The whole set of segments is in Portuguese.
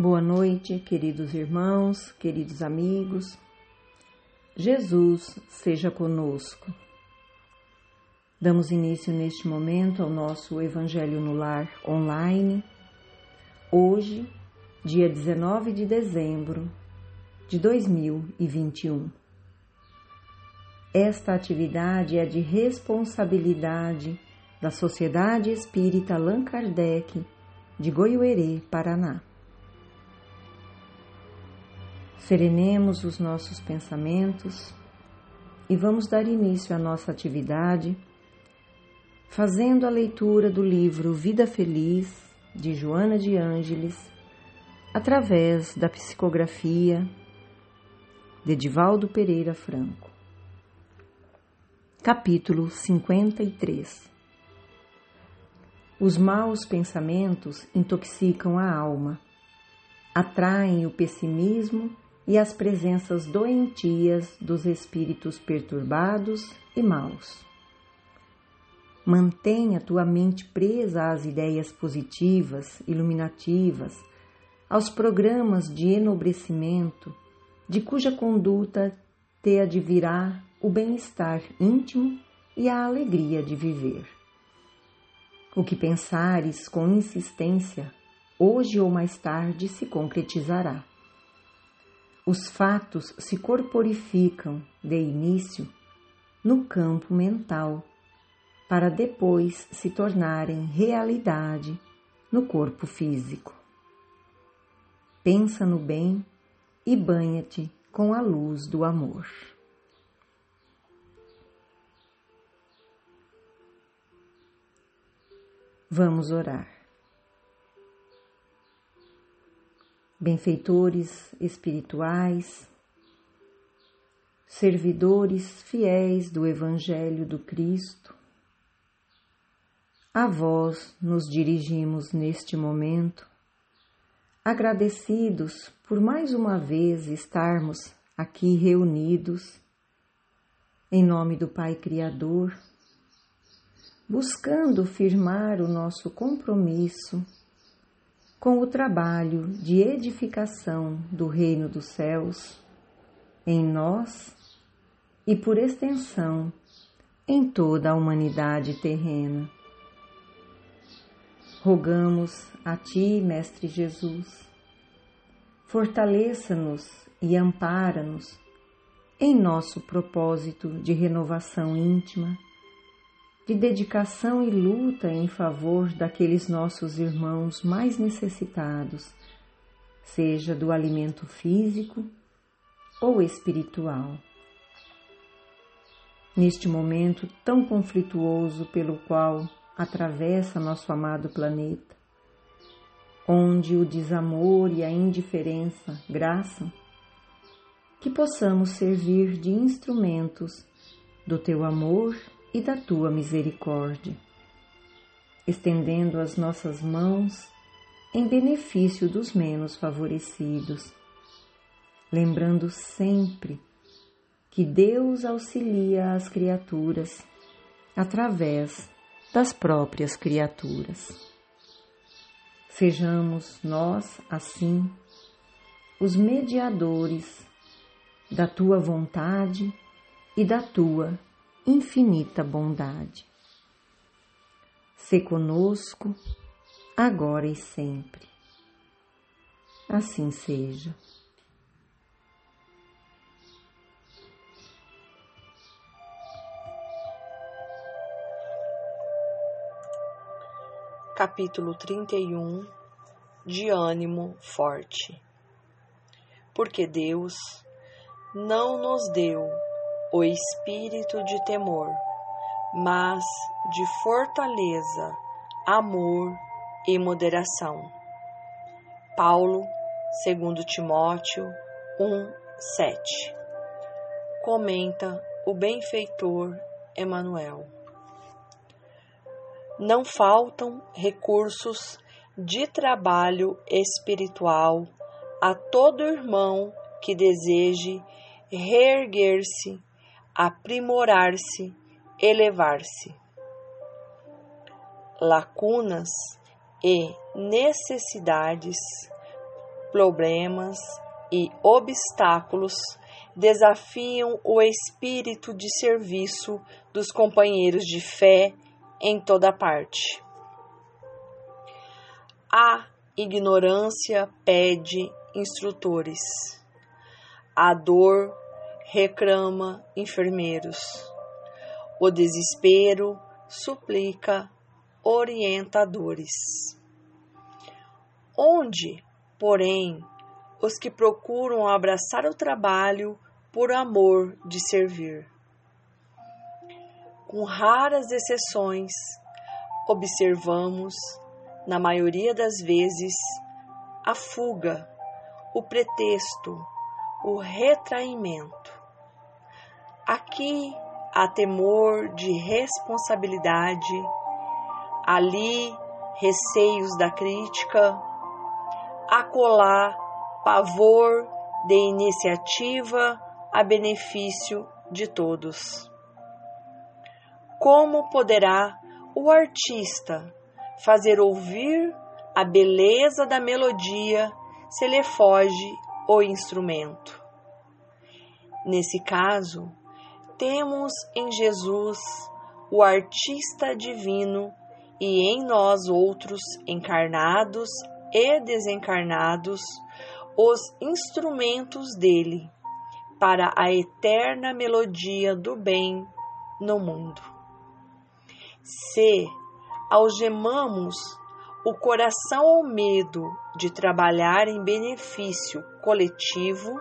Boa noite, queridos irmãos, queridos amigos. Jesus seja conosco. Damos início neste momento ao nosso Evangelho no Lar online. Hoje, dia 19 de dezembro de 2021. Esta atividade é de responsabilidade da Sociedade Espírita Allan Kardec de Goiuerê, Paraná. Serenemos os nossos pensamentos e vamos dar início à nossa atividade fazendo a leitura do livro Vida Feliz de Joana de Ângeles através da psicografia de Divaldo Pereira Franco. Capítulo 53 Os maus pensamentos intoxicam a alma, atraem o pessimismo e as presenças doentias dos espíritos perturbados e maus. Mantenha tua mente presa às ideias positivas, iluminativas, aos programas de enobrecimento, de cuja conduta te advirá o bem-estar íntimo e a alegria de viver. O que pensares com insistência, hoje ou mais tarde se concretizará. Os fatos se corporificam, de início, no campo mental, para depois se tornarem realidade no corpo físico. Pensa no bem e banha-te com a luz do amor. Vamos orar. Benfeitores espirituais, servidores fiéis do Evangelho do Cristo, a vós nos dirigimos neste momento, agradecidos por mais uma vez estarmos aqui reunidos, em nome do Pai Criador, buscando firmar o nosso compromisso com o trabalho de edificação do Reino dos Céus em nós e, por extensão, em toda a humanidade terrena. Rogamos a Ti, Mestre Jesus, fortaleça-nos e ampara-nos em nosso propósito de renovação íntima de dedicação e luta em favor daqueles nossos irmãos mais necessitados, seja do alimento físico ou espiritual. Neste momento tão conflituoso pelo qual atravessa nosso amado planeta, onde o desamor e a indiferença graçam, que possamos servir de instrumentos do teu amor e da tua misericórdia, estendendo as nossas mãos em benefício dos menos favorecidos, lembrando sempre que Deus auxilia as criaturas através das próprias criaturas. Sejamos nós, assim, os mediadores da tua vontade e da tua infinita bondade. Se conosco, agora e sempre. Assim seja. Capítulo 31 De ânimo forte. Porque Deus não nos deu o espírito de temor, mas de fortaleza, amor e moderação. Paulo, segundo Timóteo 1, 7. Comenta o benfeitor Emanuel. Não faltam recursos de trabalho espiritual a todo irmão que deseje reerguer-se aprimorar-se, elevar-se. Lacunas e necessidades problemas e obstáculos desafiam o espírito de serviço dos companheiros de fé em toda parte. A ignorância pede instrutores. A dor reclama enfermeiros. O desespero suplica orientadores. Onde, porém, os que procuram abraçar o trabalho por amor de servir? Com raras exceções, observamos, na maioria das vezes, a fuga, o pretexto, o retraimento. Aqui há temor de responsabilidade, ali receios da crítica, acolá pavor de iniciativa a benefício de todos. Como poderá o artista fazer ouvir a beleza da melodia se lhe foge o instrumento? Nesse caso, temos em Jesus o artista divino e em nós outros encarnados e desencarnados os instrumentos dele para a eterna melodia do bem no mundo. Se algemamos o coração ao medo de trabalhar em benefício coletivo,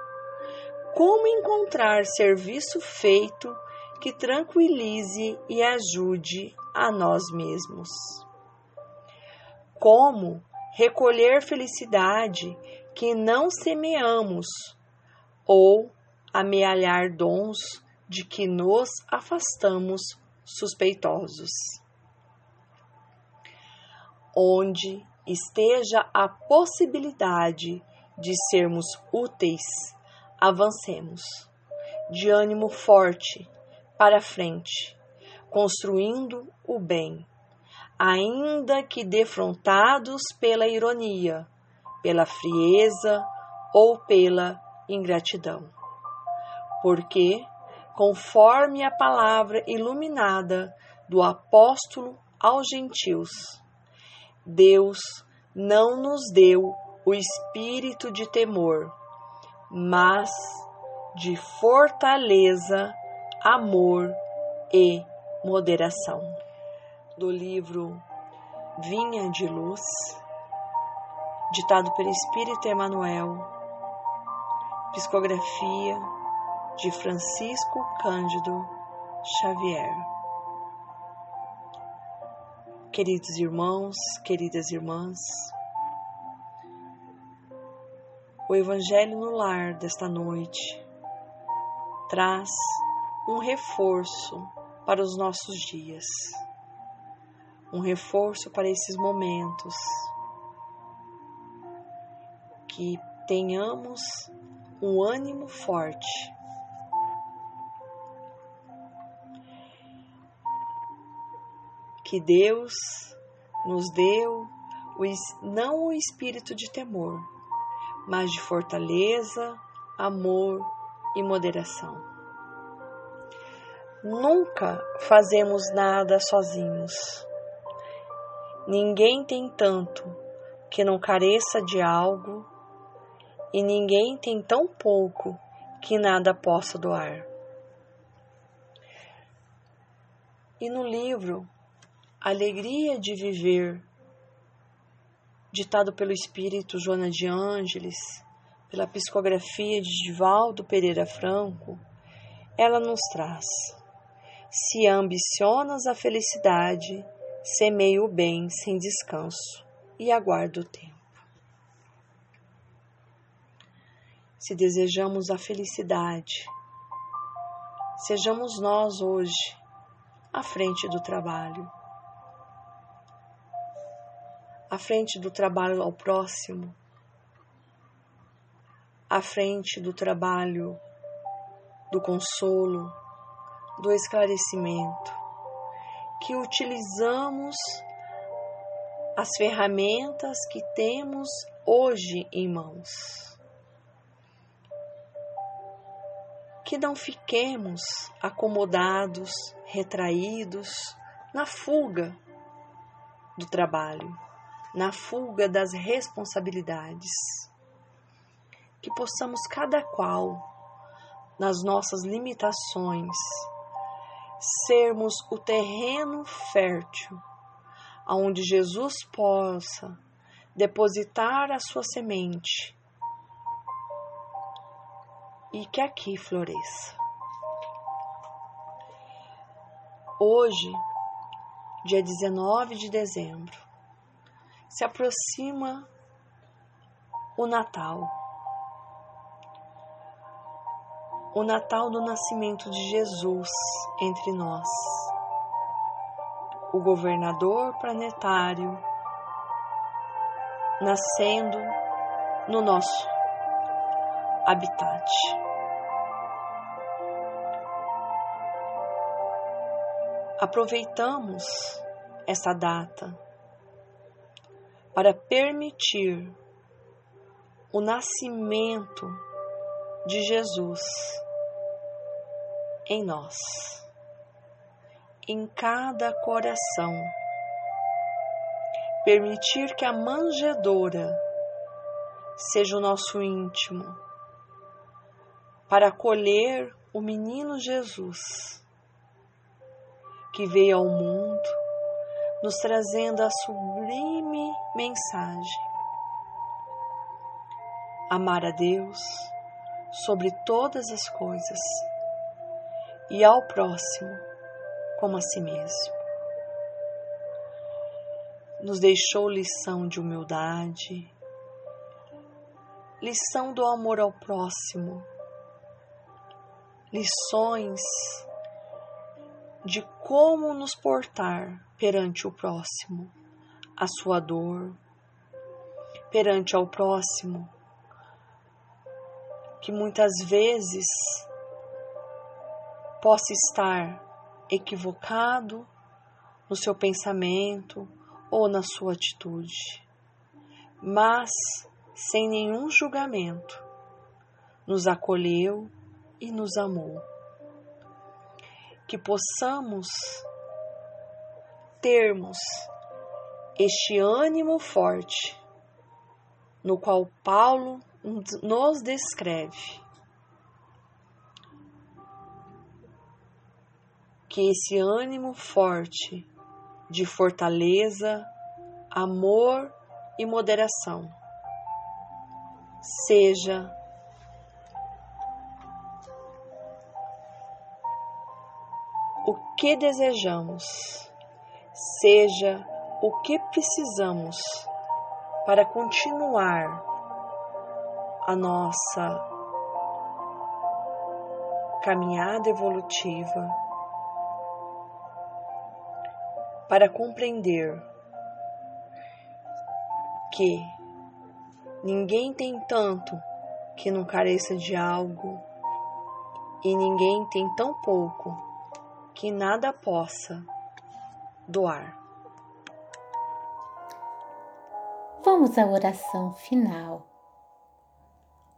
como encontrar serviço feito que tranquilize e ajude a nós mesmos? Como recolher felicidade que não semeamos ou amealhar dons de que nos afastamos suspeitosos. Onde esteja a possibilidade de sermos úteis, avancemos, de ânimo forte, para frente, construindo o bem, ainda que defrontados pela ironia, pela frieza ou pela ingratidão. Porque, conforme a palavra iluminada do apóstolo aos gentios, Deus não nos deu o espírito de temor, mas de fortaleza, amor e moderação. Do livro Vinha de Luz, ditado pelo Espírito Emmanuel, psicografia de Francisco Cândido Xavier. Queridos irmãos, queridas irmãs, o Evangelho no Lar desta noite traz um reforço para os nossos dias, um reforço para esses momentos, que tenhamos um ânimo forte. Que Deus nos deu não o espírito de temor, mas de fortaleza, amor e moderação. Nunca fazemos nada sozinhos. Ninguém tem tanto que não careça de algo, e ninguém tem tão pouco que nada possa doar. E no livro Alegria de Viver, ditado pelo espírito Joana de Ângeles, pela psicografia de Divaldo Pereira Franco, ela nos traz: Se ambicionas a felicidade, semeia o bem sem descanso e aguarda o tempo. Se desejamos a felicidade, sejamos nós hoje à frente do trabalho à frente do trabalho ao próximo, à frente do trabalho do consolo, do esclarecimento, que utilizamos as ferramentas que temos hoje em mãos. Que não fiquemos acomodados, retraídos na fuga do trabalho, na fuga das responsabilidades. Que possamos, cada qual, nas nossas limitações, sermos o terreno fértil aonde Jesus possa depositar a sua semente e que aqui floresça. Hoje, dia 19 de dezembro, se aproxima o Natal. O Natal do nascimento de Jesus entre nós o governador planetário, nascendo no nosso habitat. Aproveitamos essa data para permitir o nascimento de Jesus em nós em cada coração. Permitir que a manjedoura seja o nosso íntimo, para acolher o menino Jesus, que veio ao mundo nos trazendo a sublime mensagem: amar a Deus sobre todas as coisas e ao próximo como a si mesmo. Nos deixou lição de humildade, lição do amor ao próximo, lições de como nos portar perante o próximo, a sua dor, perante ao próximo, que muitas vezes possa estar equivocado no seu pensamento ou na sua atitude, mas sem nenhum julgamento, nos acolheu e nos amou. Que possamos termos este ânimo forte no qual Paulo nos descreve que esse ânimo forte de fortaleza, amor e moderação seja o que desejamos, seja o que precisamos para continuar a nossa caminhada evolutiva para compreender que ninguém tem tanto que não careça de algo e ninguém tem tão pouco que nada possa doar. Vamos à oração final.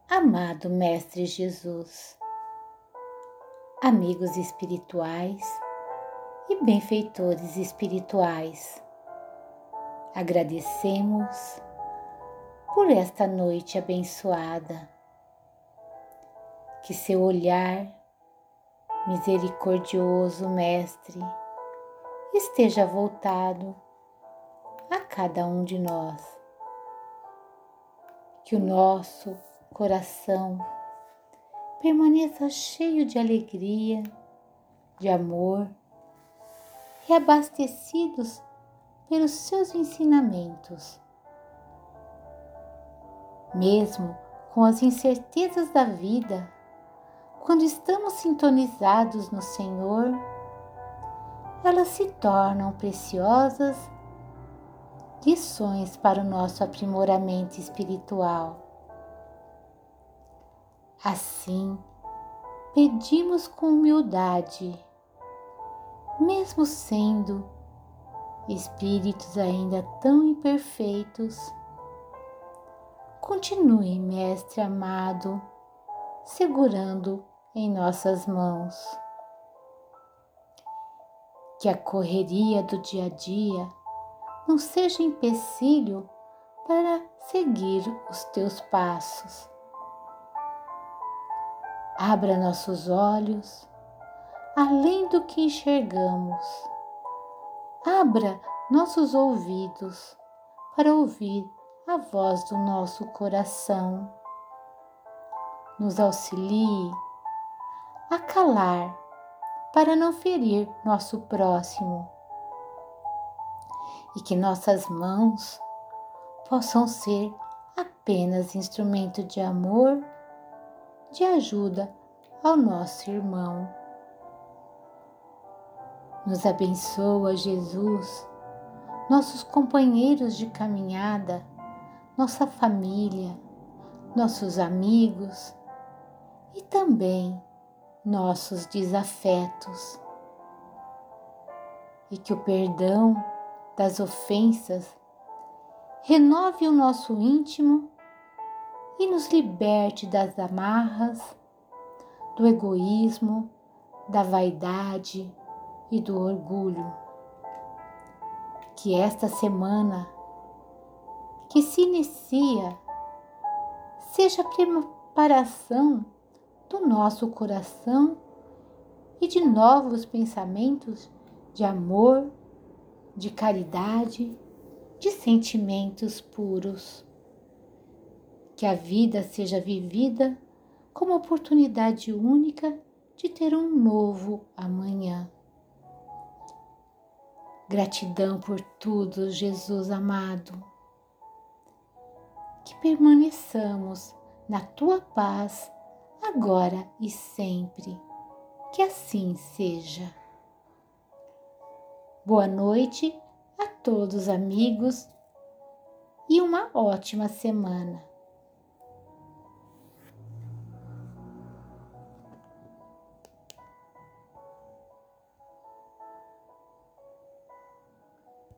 Amado Mestre Jesus, amigos espirituais, e benfeitores espirituais. Agradecemos por esta noite abençoada. Que seu olhar, misericordioso Mestre, esteja voltado a cada um de nós. Que o nosso coração permaneça cheio de alegria, de amor e abastecidos pelos seus ensinamentos. Mesmo com as incertezas da vida, quando estamos sintonizados no Senhor, elas se tornam preciosas lições para o nosso aprimoramento espiritual. Assim, pedimos com humildade mesmo sendo espíritos ainda tão imperfeitos, continue, Mestre amado, segurando em nossas mãos. Que a correria do dia a dia não seja empecilho para seguir os teus passos. Abra nossos olhos além do que enxergamos. Abra nossos ouvidos para ouvir a voz do nosso coração. Nos auxilie a calar para não ferir nosso próximo e que nossas mãos possam ser apenas instrumento de amor, de ajuda ao nosso irmão. Nos abençoa, Jesus, nossos companheiros de caminhada, nossa família, nossos amigos e também nossos desafetos. E que o perdão das ofensas renove o nosso íntimo e nos liberte das amarras, do egoísmo, da vaidade e do orgulho. Que esta semana que se inicia seja preparação do nosso coração e de novos pensamentos de amor, de caridade, de sentimentos puros. Que a vida seja vivida como oportunidade única de ter um novo amanhã. Gratidão por tudo, Jesus amado. Que permaneçamos na tua paz, agora e sempre. Que assim seja. Boa noite a todos, amigos, e uma ótima semana.